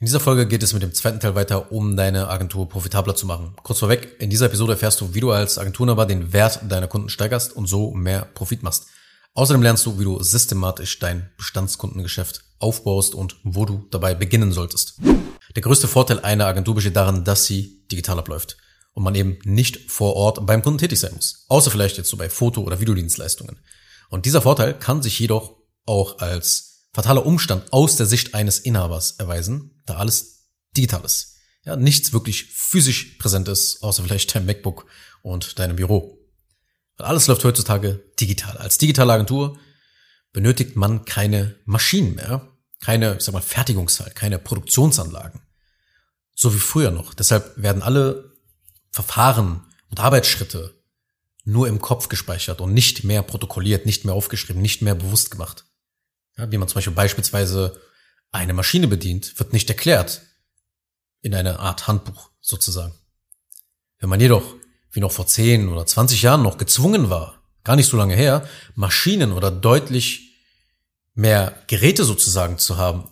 In dieser Folge geht es mit dem zweiten Teil weiter, um deine Agentur profitabler zu machen. Kurz vorweg, in dieser Episode erfährst du, wie du als Agenturnaber den Wert deiner Kunden steigerst und so mehr Profit machst. Außerdem lernst du, wie du systematisch dein Bestandskundengeschäft aufbaust und wo du dabei beginnen solltest. Der größte Vorteil einer Agentur besteht darin, dass sie digital abläuft und man eben nicht vor Ort beim Kunden tätig sein muss. Außer vielleicht jetzt so bei Foto- oder Videodienstleistungen. Und dieser Vorteil kann sich jedoch auch als fataler Umstand aus der Sicht eines Inhabers erweisen, da alles digital ist. Ja, nichts wirklich physisch präsent ist, außer vielleicht dein MacBook und deinem Büro. Weil alles läuft heutzutage digital. Als digitale Agentur benötigt man keine Maschinen mehr, keine, ich sag mal, Fertigungszahl, keine Produktionsanlagen. So wie früher noch. Deshalb werden alle Verfahren und Arbeitsschritte nur im Kopf gespeichert und nicht mehr protokolliert, nicht mehr aufgeschrieben, nicht mehr bewusst gemacht. Ja, wie man zum Beispiel beispielsweise eine Maschine bedient, wird nicht erklärt in einer Art Handbuch sozusagen. Wenn man jedoch, wie noch vor 10 oder 20 Jahren noch gezwungen war, gar nicht so lange her, Maschinen oder deutlich mehr Geräte sozusagen zu haben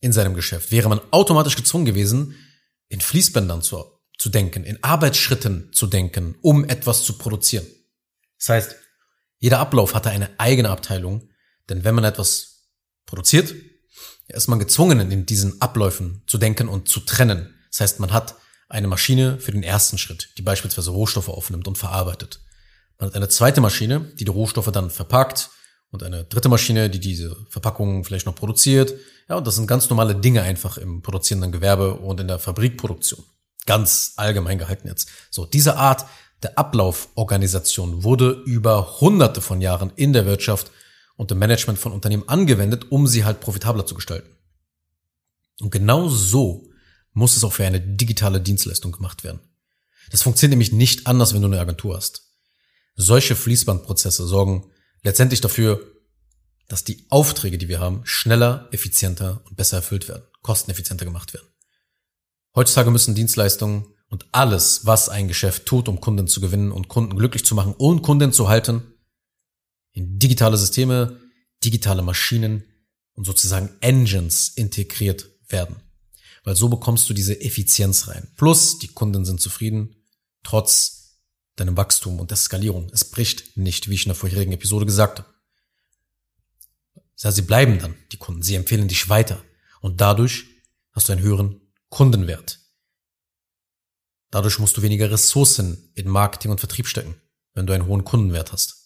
in seinem Geschäft, wäre man automatisch gezwungen gewesen, in Fließbändern zu, zu denken, in Arbeitsschritten zu denken, um etwas zu produzieren. Das heißt, jeder Ablauf hatte eine eigene Abteilung, denn wenn man etwas produziert, ist man gezwungen, in diesen Abläufen zu denken und zu trennen. Das heißt, man hat eine Maschine für den ersten Schritt, die beispielsweise Rohstoffe aufnimmt und verarbeitet. Man hat eine zweite Maschine, die die Rohstoffe dann verpackt und eine dritte Maschine, die diese Verpackungen vielleicht noch produziert. Ja, und das sind ganz normale Dinge einfach im produzierenden Gewerbe und in der Fabrikproduktion. Ganz allgemein gehalten jetzt. So, diese Art der Ablauforganisation wurde über hunderte von Jahren in der Wirtschaft und im Management von Unternehmen angewendet, um sie halt profitabler zu gestalten. Und genau so muss es auch für eine digitale Dienstleistung gemacht werden. Das funktioniert nämlich nicht anders, wenn du eine Agentur hast. Solche Fließbandprozesse sorgen letztendlich dafür, dass die Aufträge, die wir haben, schneller, effizienter und besser erfüllt werden, kosteneffizienter gemacht werden. Heutzutage müssen Dienstleistungen und alles, was ein Geschäft tut, um Kunden zu gewinnen und Kunden glücklich zu machen und Kunden zu halten, digitale Systeme, digitale Maschinen und sozusagen Engines integriert werden. Weil so bekommst du diese Effizienz rein. Plus, die Kunden sind zufrieden, trotz deinem Wachstum und der Skalierung. Es bricht nicht, wie ich in der vorherigen Episode gesagt habe. Sie bleiben dann, die Kunden. Sie empfehlen dich weiter. Und dadurch hast du einen höheren Kundenwert. Dadurch musst du weniger Ressourcen in Marketing und Vertrieb stecken, wenn du einen hohen Kundenwert hast.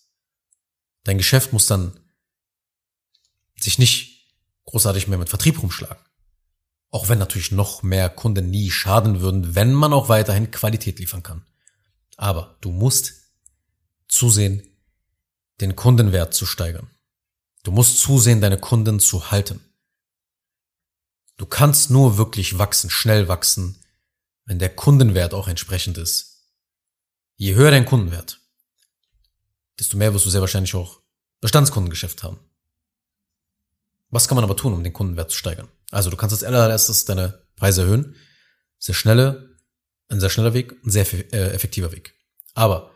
Dein Geschäft muss dann sich nicht großartig mehr mit Vertrieb rumschlagen. Auch wenn natürlich noch mehr Kunden nie schaden würden, wenn man auch weiterhin Qualität liefern kann. Aber du musst zusehen, den Kundenwert zu steigern. Du musst zusehen, deine Kunden zu halten. Du kannst nur wirklich wachsen, schnell wachsen, wenn der Kundenwert auch entsprechend ist. Je höher dein Kundenwert, desto mehr wirst du sehr wahrscheinlich auch Bestandskundengeschäft haben. Was kann man aber tun, um den Kundenwert zu steigern? Also du kannst als allererstes deine Preise erhöhen. Sehr schnelle, ein sehr schneller Weg, ein sehr äh, effektiver Weg. Aber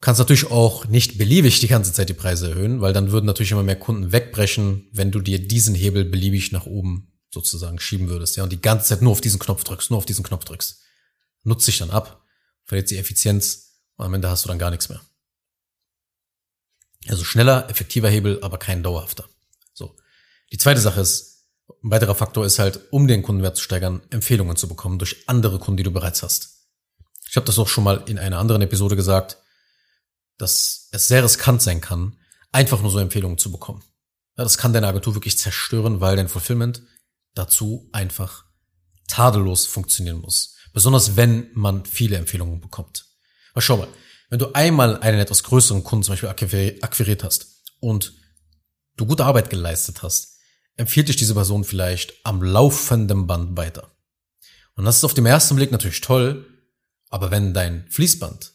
kannst natürlich auch nicht beliebig die ganze Zeit die Preise erhöhen, weil dann würden natürlich immer mehr Kunden wegbrechen, wenn du dir diesen Hebel beliebig nach oben sozusagen schieben würdest, ja, und die ganze Zeit nur auf diesen Knopf drückst, nur auf diesen Knopf drückst. Nutzt sich dann ab, verliert die Effizienz und am Ende hast du dann gar nichts mehr. Also schneller, effektiver Hebel, aber kein dauerhafter. So. Die zweite Sache ist, ein weiterer Faktor ist halt, um den Kundenwert zu steigern, Empfehlungen zu bekommen durch andere Kunden, die du bereits hast. Ich habe das auch schon mal in einer anderen Episode gesagt, dass es sehr riskant sein kann, einfach nur so Empfehlungen zu bekommen. Ja, das kann deine Agentur wirklich zerstören, weil dein Fulfillment dazu einfach tadellos funktionieren muss. Besonders wenn man viele Empfehlungen bekommt. Aber schau mal, wenn du einmal einen etwas größeren Kunden zum Beispiel akquiriert hast und du gute Arbeit geleistet hast, empfiehlt dich diese Person vielleicht am laufenden Band weiter. Und das ist auf dem ersten Blick natürlich toll, aber wenn dein Fließband,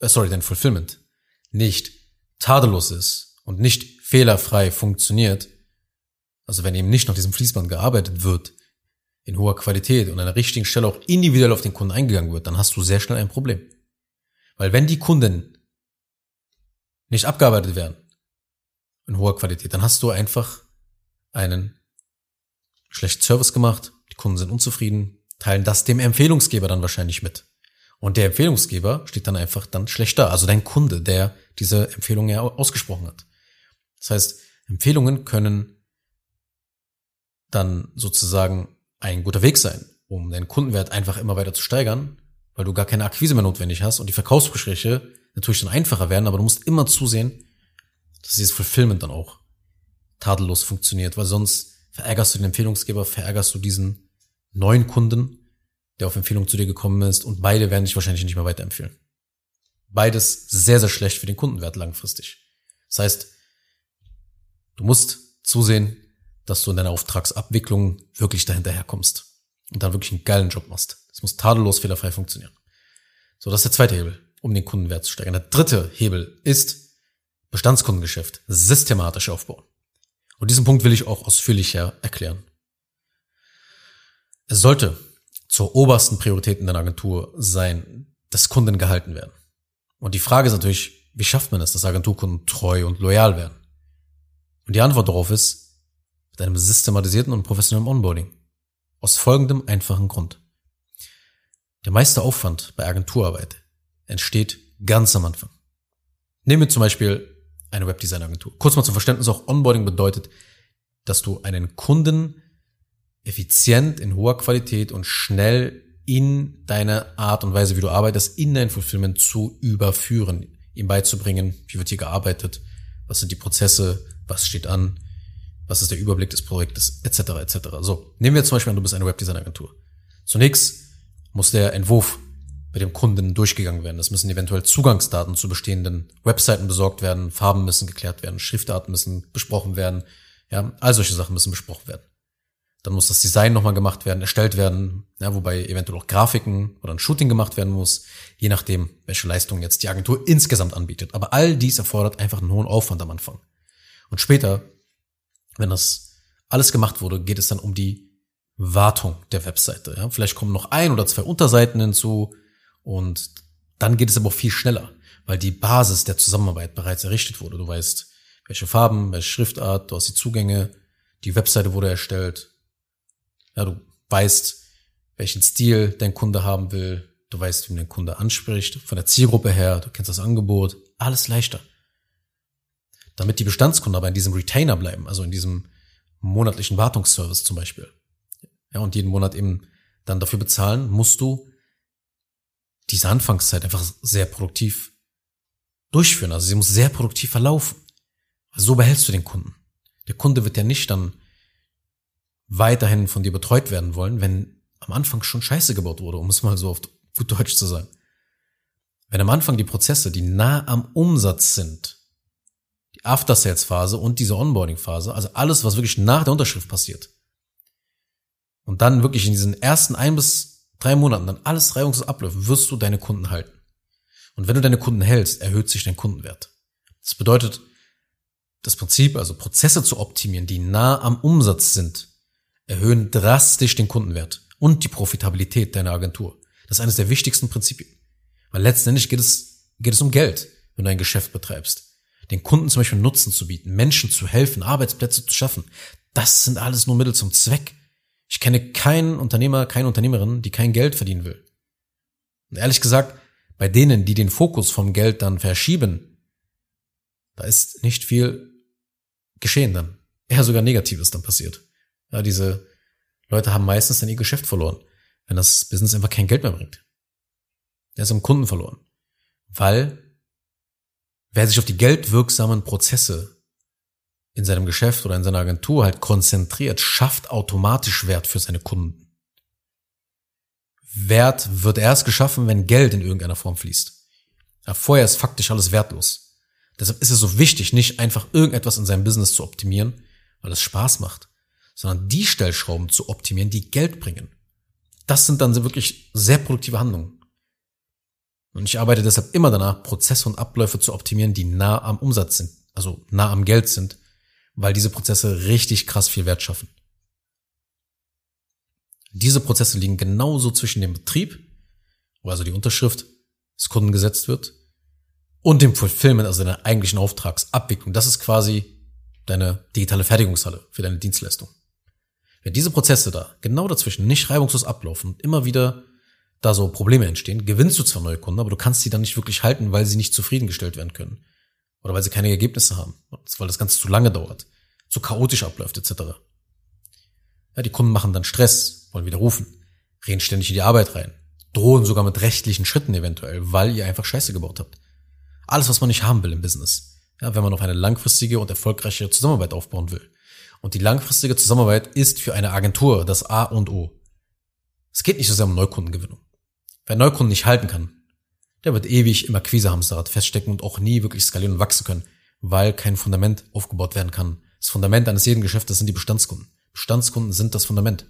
äh, sorry, dein Fulfillment nicht tadellos ist und nicht fehlerfrei funktioniert, also wenn eben nicht nach diesem Fließband gearbeitet wird, in hoher Qualität und an der richtigen Stelle auch individuell auf den Kunden eingegangen wird, dann hast du sehr schnell ein Problem. Weil wenn die Kunden nicht abgearbeitet werden in hoher Qualität, dann hast du einfach einen schlechten Service gemacht, die Kunden sind unzufrieden, teilen das dem Empfehlungsgeber dann wahrscheinlich mit. Und der Empfehlungsgeber steht dann einfach dann schlecht da. Also dein Kunde, der diese Empfehlung ja ausgesprochen hat. Das heißt, Empfehlungen können dann sozusagen ein guter Weg sein, um deinen Kundenwert einfach immer weiter zu steigern, weil du gar keine Akquise mehr notwendig hast und die Verkaufsgespräche natürlich dann einfacher werden, aber du musst immer zusehen, dass dieses Fulfillment dann auch tadellos funktioniert, weil sonst verärgerst du den Empfehlungsgeber, verärgerst du diesen neuen Kunden, der auf Empfehlung zu dir gekommen ist und beide werden dich wahrscheinlich nicht mehr weiterempfehlen. Beides sehr, sehr schlecht für den Kundenwert langfristig. Das heißt, du musst zusehen, dass du in deiner Auftragsabwicklung wirklich dahinterher kommst und dann wirklich einen geilen Job machst. Das muss tadellos fehlerfrei funktionieren. So, das ist der zweite Hebel, um den Kundenwert zu steigern. Der dritte Hebel ist Bestandskundengeschäft systematisch aufbauen. Und diesen Punkt will ich auch ausführlicher erklären. Es sollte zur obersten Priorität in deiner Agentur sein, dass Kunden gehalten werden. Und die Frage ist natürlich, wie schafft man es, dass Agenturkunden treu und loyal werden? Und die Antwort darauf ist, mit einem systematisierten und professionellen Onboarding. Aus folgendem einfachen Grund. Der meiste Aufwand bei Agenturarbeit entsteht ganz am Anfang. Nehmen wir zum Beispiel eine Webdesign-Agentur. Kurz mal zum Verständnis, auch Onboarding bedeutet, dass du einen Kunden effizient, in hoher Qualität und schnell in deine Art und Weise, wie du arbeitest, in dein Fulfillment zu überführen, ihm beizubringen, wie wird hier gearbeitet, was sind die Prozesse, was steht an, was ist der Überblick des Projektes, etc. etc. So, nehmen wir zum Beispiel an, du bist eine Webdesign-Agentur. Zunächst muss der Entwurf bei dem Kunden durchgegangen werden. Es müssen eventuell Zugangsdaten zu bestehenden Webseiten besorgt werden, Farben müssen geklärt werden, Schriftarten müssen besprochen werden, ja, all solche Sachen müssen besprochen werden. Dann muss das Design nochmal gemacht werden, erstellt werden, ja, wobei eventuell auch Grafiken oder ein Shooting gemacht werden muss, je nachdem, welche Leistung jetzt die Agentur insgesamt anbietet. Aber all dies erfordert einfach einen hohen Aufwand am Anfang. Und später, wenn das alles gemacht wurde, geht es dann um die Wartung der Webseite. Ja. Vielleicht kommen noch ein oder zwei Unterseiten hinzu und dann geht es aber auch viel schneller, weil die Basis der Zusammenarbeit bereits errichtet wurde. Du weißt, welche Farben, welche Schriftart, du hast die Zugänge, die Webseite wurde erstellt. Ja, du weißt, welchen Stil dein Kunde haben will. Du weißt, wie man den Kunde anspricht, von der Zielgruppe her, du kennst das Angebot, alles leichter. Damit die Bestandskunden aber in diesem Retainer bleiben, also in diesem monatlichen Wartungsservice zum Beispiel. Ja, und jeden Monat eben dann dafür bezahlen, musst du diese Anfangszeit einfach sehr produktiv durchführen. Also sie muss sehr produktiv verlaufen. So behältst du den Kunden. Der Kunde wird ja nicht dann weiterhin von dir betreut werden wollen, wenn am Anfang schon Scheiße gebaut wurde, um es mal so auf gut Deutsch zu sagen. Wenn am Anfang die Prozesse, die nah am Umsatz sind, die After-Sales-Phase und diese Onboarding-Phase, also alles, was wirklich nach der Unterschrift passiert, und dann wirklich in diesen ersten ein bis drei Monaten dann alles reibungslos abläuft, wirst du deine Kunden halten. Und wenn du deine Kunden hältst, erhöht sich dein Kundenwert. Das bedeutet, das Prinzip, also Prozesse zu optimieren, die nah am Umsatz sind, erhöhen drastisch den Kundenwert und die Profitabilität deiner Agentur. Das ist eines der wichtigsten Prinzipien. Weil letztendlich geht es, geht es um Geld, wenn du ein Geschäft betreibst. Den Kunden zum Beispiel Nutzen zu bieten, Menschen zu helfen, Arbeitsplätze zu schaffen. Das sind alles nur Mittel zum Zweck. Ich kenne keinen Unternehmer, keine Unternehmerin, die kein Geld verdienen will. Und ehrlich gesagt, bei denen, die den Fokus vom Geld dann verschieben, da ist nicht viel geschehen dann. Eher sogar Negatives dann passiert. Ja, diese Leute haben meistens dann ihr Geschäft verloren, wenn das Business einfach kein Geld mehr bringt. Der ist am Kunden verloren. Weil wer sich auf die geldwirksamen Prozesse in seinem Geschäft oder in seiner Agentur halt konzentriert, schafft automatisch Wert für seine Kunden. Wert wird erst geschaffen, wenn Geld in irgendeiner Form fließt. Ja, vorher ist faktisch alles wertlos. Deshalb ist es so wichtig, nicht einfach irgendetwas in seinem Business zu optimieren, weil es Spaß macht, sondern die Stellschrauben zu optimieren, die Geld bringen. Das sind dann wirklich sehr produktive Handlungen. Und ich arbeite deshalb immer danach, Prozesse und Abläufe zu optimieren, die nah am Umsatz sind, also nah am Geld sind, weil diese Prozesse richtig krass viel Wert schaffen. Diese Prozesse liegen genauso zwischen dem Betrieb, wo also die Unterschrift des Kunden gesetzt wird, und dem Fulfillment, also deiner eigentlichen Auftragsabwicklung. Das ist quasi deine digitale Fertigungshalle für deine Dienstleistung. Wenn diese Prozesse da genau dazwischen nicht reibungslos ablaufen und immer wieder da so Probleme entstehen, gewinnst du zwar neue Kunden, aber du kannst sie dann nicht wirklich halten, weil sie nicht zufriedengestellt werden können. Oder weil sie keine Ergebnisse haben, weil das Ganze zu lange dauert, zu chaotisch abläuft, etc. Ja, die Kunden machen dann Stress, wollen wieder rufen, reden ständig in die Arbeit rein, drohen sogar mit rechtlichen Schritten eventuell, weil ihr einfach Scheiße gebaut habt. Alles, was man nicht haben will im Business. Ja, wenn man auf eine langfristige und erfolgreiche Zusammenarbeit aufbauen will. Und die langfristige Zusammenarbeit ist für eine Agentur das A und O. Es geht nicht so sehr um Neukundengewinnung. Wer Neukunden nicht halten kann, der wird ewig im Akquisehamsterrad feststecken und auch nie wirklich skalieren und wachsen können, weil kein Fundament aufgebaut werden kann. Das Fundament eines jeden Geschäftes sind die Bestandskunden. Bestandskunden sind das Fundament.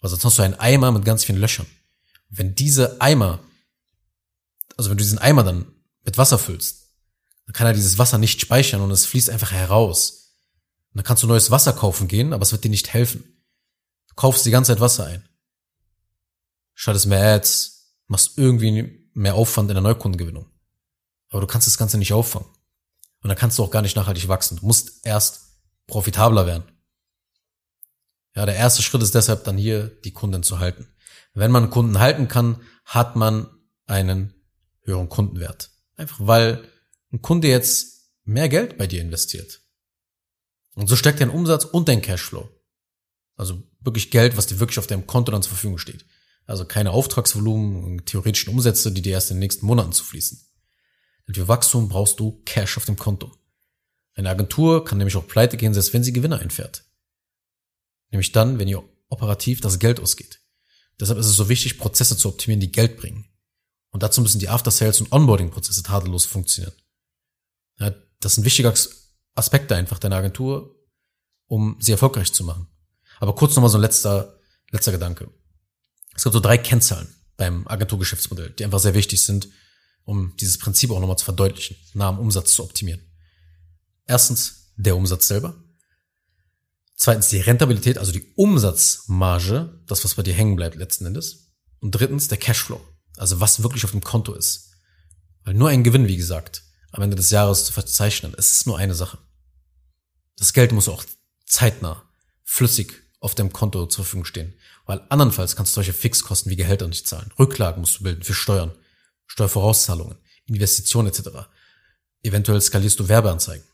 Aber sonst hast du einen Eimer mit ganz vielen Löchern. wenn diese Eimer, also wenn du diesen Eimer dann mit Wasser füllst, dann kann er dieses Wasser nicht speichern und es fließt einfach heraus. Und dann kannst du neues Wasser kaufen gehen, aber es wird dir nicht helfen. Du kaufst die ganze Zeit Wasser ein. Schaltest mehr Ads, machst irgendwie mehr Aufwand in der Neukundengewinnung. Aber du kannst das Ganze nicht auffangen. Und dann kannst du auch gar nicht nachhaltig wachsen. Du musst erst profitabler werden. Ja, der erste Schritt ist deshalb dann hier, die Kunden zu halten. Wenn man Kunden halten kann, hat man einen höheren Kundenwert. Einfach weil ein Kunde jetzt mehr Geld bei dir investiert. Und so steckt dein Umsatz und dein Cashflow. Also wirklich Geld, was dir wirklich auf deinem Konto dann zur Verfügung steht. Also keine Auftragsvolumen und theoretischen Umsätze, die dir erst in den nächsten Monaten zufließen. Denn für Wachstum brauchst du Cash auf dem Konto. Eine Agentur kann nämlich auch pleite gehen, selbst wenn sie Gewinne einfährt. Nämlich dann, wenn ihr operativ das Geld ausgeht. Deshalb ist es so wichtig, Prozesse zu optimieren, die Geld bringen. Und dazu müssen die After-Sales und Onboarding-Prozesse tadellos funktionieren. Ja, das sind wichtige Aspekte einfach deiner Agentur, um sie erfolgreich zu machen. Aber kurz nochmal so ein letzter, letzter Gedanke. Es gibt so drei Kennzahlen beim Agenturgeschäftsmodell, die einfach sehr wichtig sind, um dieses Prinzip auch nochmal zu verdeutlichen, nah am Umsatz zu optimieren. Erstens der Umsatz selber. Zweitens die Rentabilität, also die Umsatzmarge, das, was bei dir hängen bleibt letzten Endes. Und drittens der Cashflow, also was wirklich auf dem Konto ist. Weil nur ein Gewinn, wie gesagt, am Ende des Jahres zu verzeichnen, es ist nur eine Sache. Das Geld muss auch zeitnah, flüssig auf dem Konto zur Verfügung stehen. Weil andernfalls kannst du solche Fixkosten wie Gehälter nicht zahlen. Rücklagen musst du bilden für Steuern, Steuervorauszahlungen, Investitionen etc. Eventuell skalierst du Werbeanzeigen.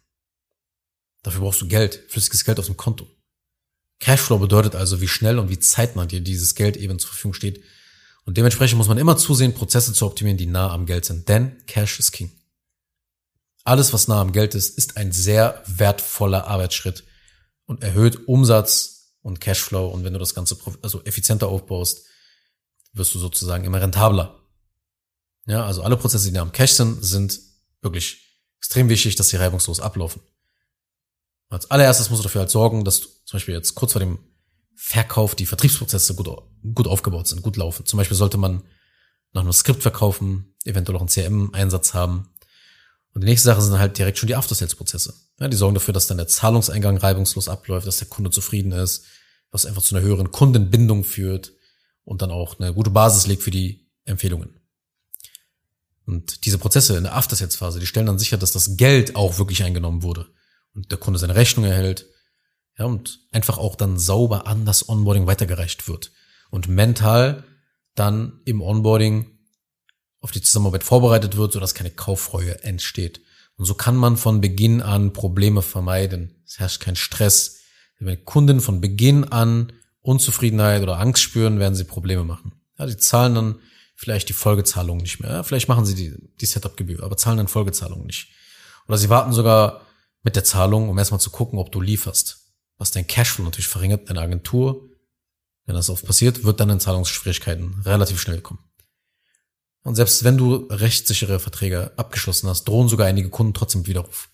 Dafür brauchst du Geld, flüssiges Geld auf dem Konto. Cashflow bedeutet also, wie schnell und wie zeitnah dir dieses Geld eben zur Verfügung steht. Und dementsprechend muss man immer zusehen, Prozesse zu optimieren, die nah am Geld sind. Denn Cash ist King. Alles, was nah am Geld ist, ist ein sehr wertvoller Arbeitsschritt und erhöht Umsatz und Cashflow. Und wenn du das Ganze also effizienter aufbaust, wirst du sozusagen immer rentabler. Ja, also alle Prozesse, die nah am Cash sind, sind wirklich extrem wichtig, dass sie reibungslos ablaufen. Als allererstes musst du dafür halt sorgen, dass du zum Beispiel jetzt kurz vor dem Verkauf die Vertriebsprozesse gut, gut aufgebaut sind, gut laufen. Zum Beispiel sollte man noch ein Skript verkaufen, eventuell auch einen CRM-Einsatz haben. Und die nächste Sache sind halt direkt schon die After-Sales-Prozesse. Ja, die sorgen dafür, dass dann der Zahlungseingang reibungslos abläuft, dass der Kunde zufrieden ist, was einfach zu einer höheren Kundenbindung führt und dann auch eine gute Basis legt für die Empfehlungen. Und diese Prozesse in der After-Sales-Phase, die stellen dann sicher, dass das Geld auch wirklich eingenommen wurde und der Kunde seine Rechnung erhält. Ja, und einfach auch dann sauber an das Onboarding weitergereicht wird. Und mental dann im Onboarding auf die Zusammenarbeit vorbereitet wird, sodass keine Kaufreue entsteht. Und so kann man von Beginn an Probleme vermeiden. Es herrscht kein Stress. Wenn Kunden von Beginn an Unzufriedenheit oder Angst spüren, werden sie Probleme machen. Ja, die zahlen dann vielleicht die Folgezahlungen nicht mehr. Vielleicht machen sie die, die Setup-Gebühr, aber zahlen dann Folgezahlungen nicht. Oder sie warten sogar mit der Zahlung, um erstmal zu gucken, ob du lieferst. Was dein Cashflow natürlich verringert, deine Agentur, wenn das oft passiert, wird dann in Zahlungsschwierigkeiten relativ schnell kommen. Und selbst wenn du rechtssichere Verträge abgeschlossen hast, drohen sogar einige Kunden trotzdem mit Widerruf.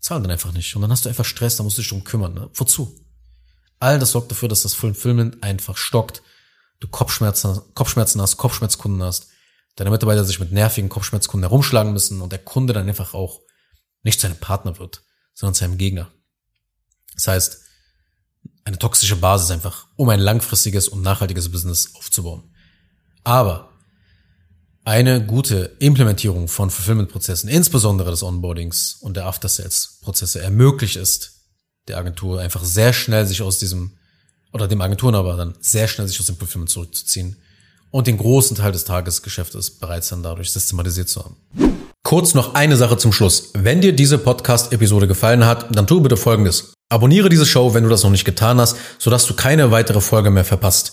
Zahlen dann einfach nicht. Und dann hast du einfach Stress, da musst du dich drum kümmern. Ne? Wozu? All das sorgt dafür, dass das Fulfillment einfach stockt. Du Kopfschmerzen, Kopfschmerzen hast, Kopfschmerzkunden hast. Deine Mitarbeiter sich mit nervigen Kopfschmerzkunden herumschlagen müssen und der Kunde dann einfach auch nicht zu einem Partner wird, sondern zu einem Gegner. Das heißt, eine toxische Basis einfach, um ein langfristiges und nachhaltiges Business aufzubauen. Aber eine gute Implementierung von Fulfillment-Prozessen, insbesondere des Onboardings und der After-Sales-Prozesse, ermöglicht es der Agentur einfach sehr schnell sich aus diesem oder dem Agenturenhaber dann sehr schnell sich aus dem Fulfillment zurückzuziehen und den großen Teil des Tagesgeschäftes bereits dann dadurch systematisiert zu haben. Kurz noch eine Sache zum Schluss. Wenn dir diese Podcast-Episode gefallen hat, dann tu bitte Folgendes. Abonniere diese Show, wenn du das noch nicht getan hast, sodass du keine weitere Folge mehr verpasst.